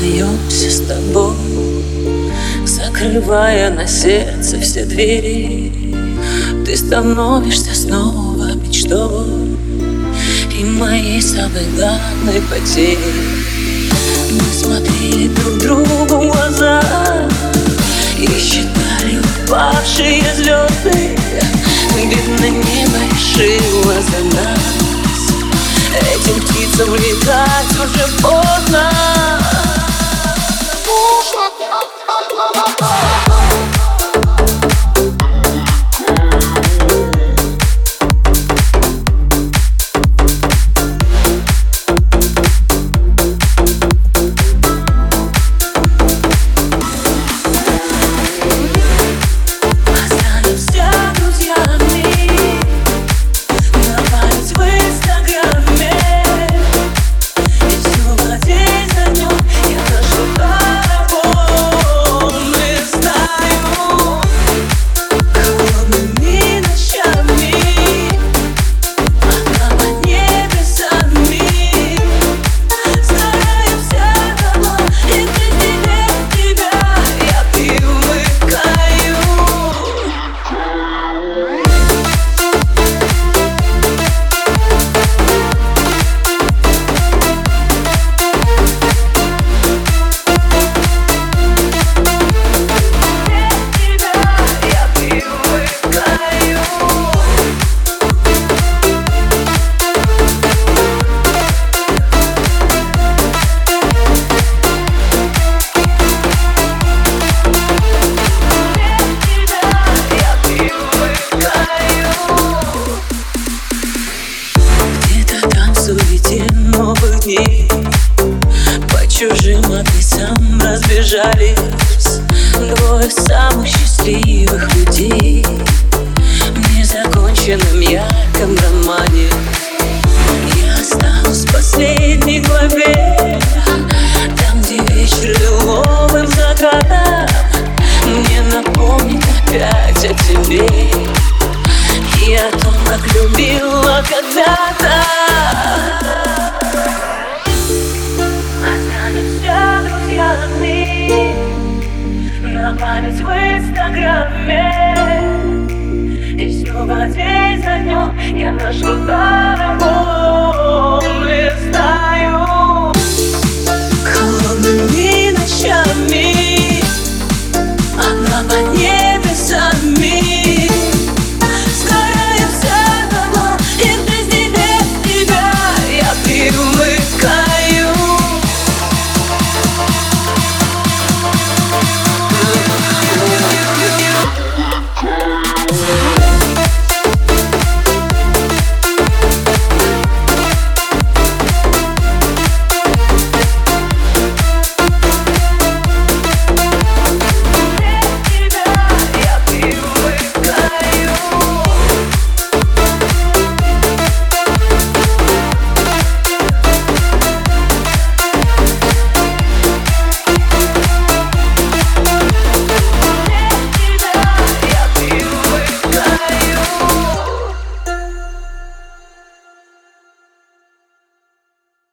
остаемся с тобой Закрывая на сердце все двери. Ты становишься снова мечтой И моей самой главной потерей. Мы смотрели друг другу в глаза И считали упавшие звезды. Видно, небо решило за нас. Этим птицам летать уже поздно oh, oh. Дней По чужим адресам разбежались. Двое самых счастливых людей память в инстаграме. И снова дверь за днем я нашел дорогу Листаю холодными ночами. Она манит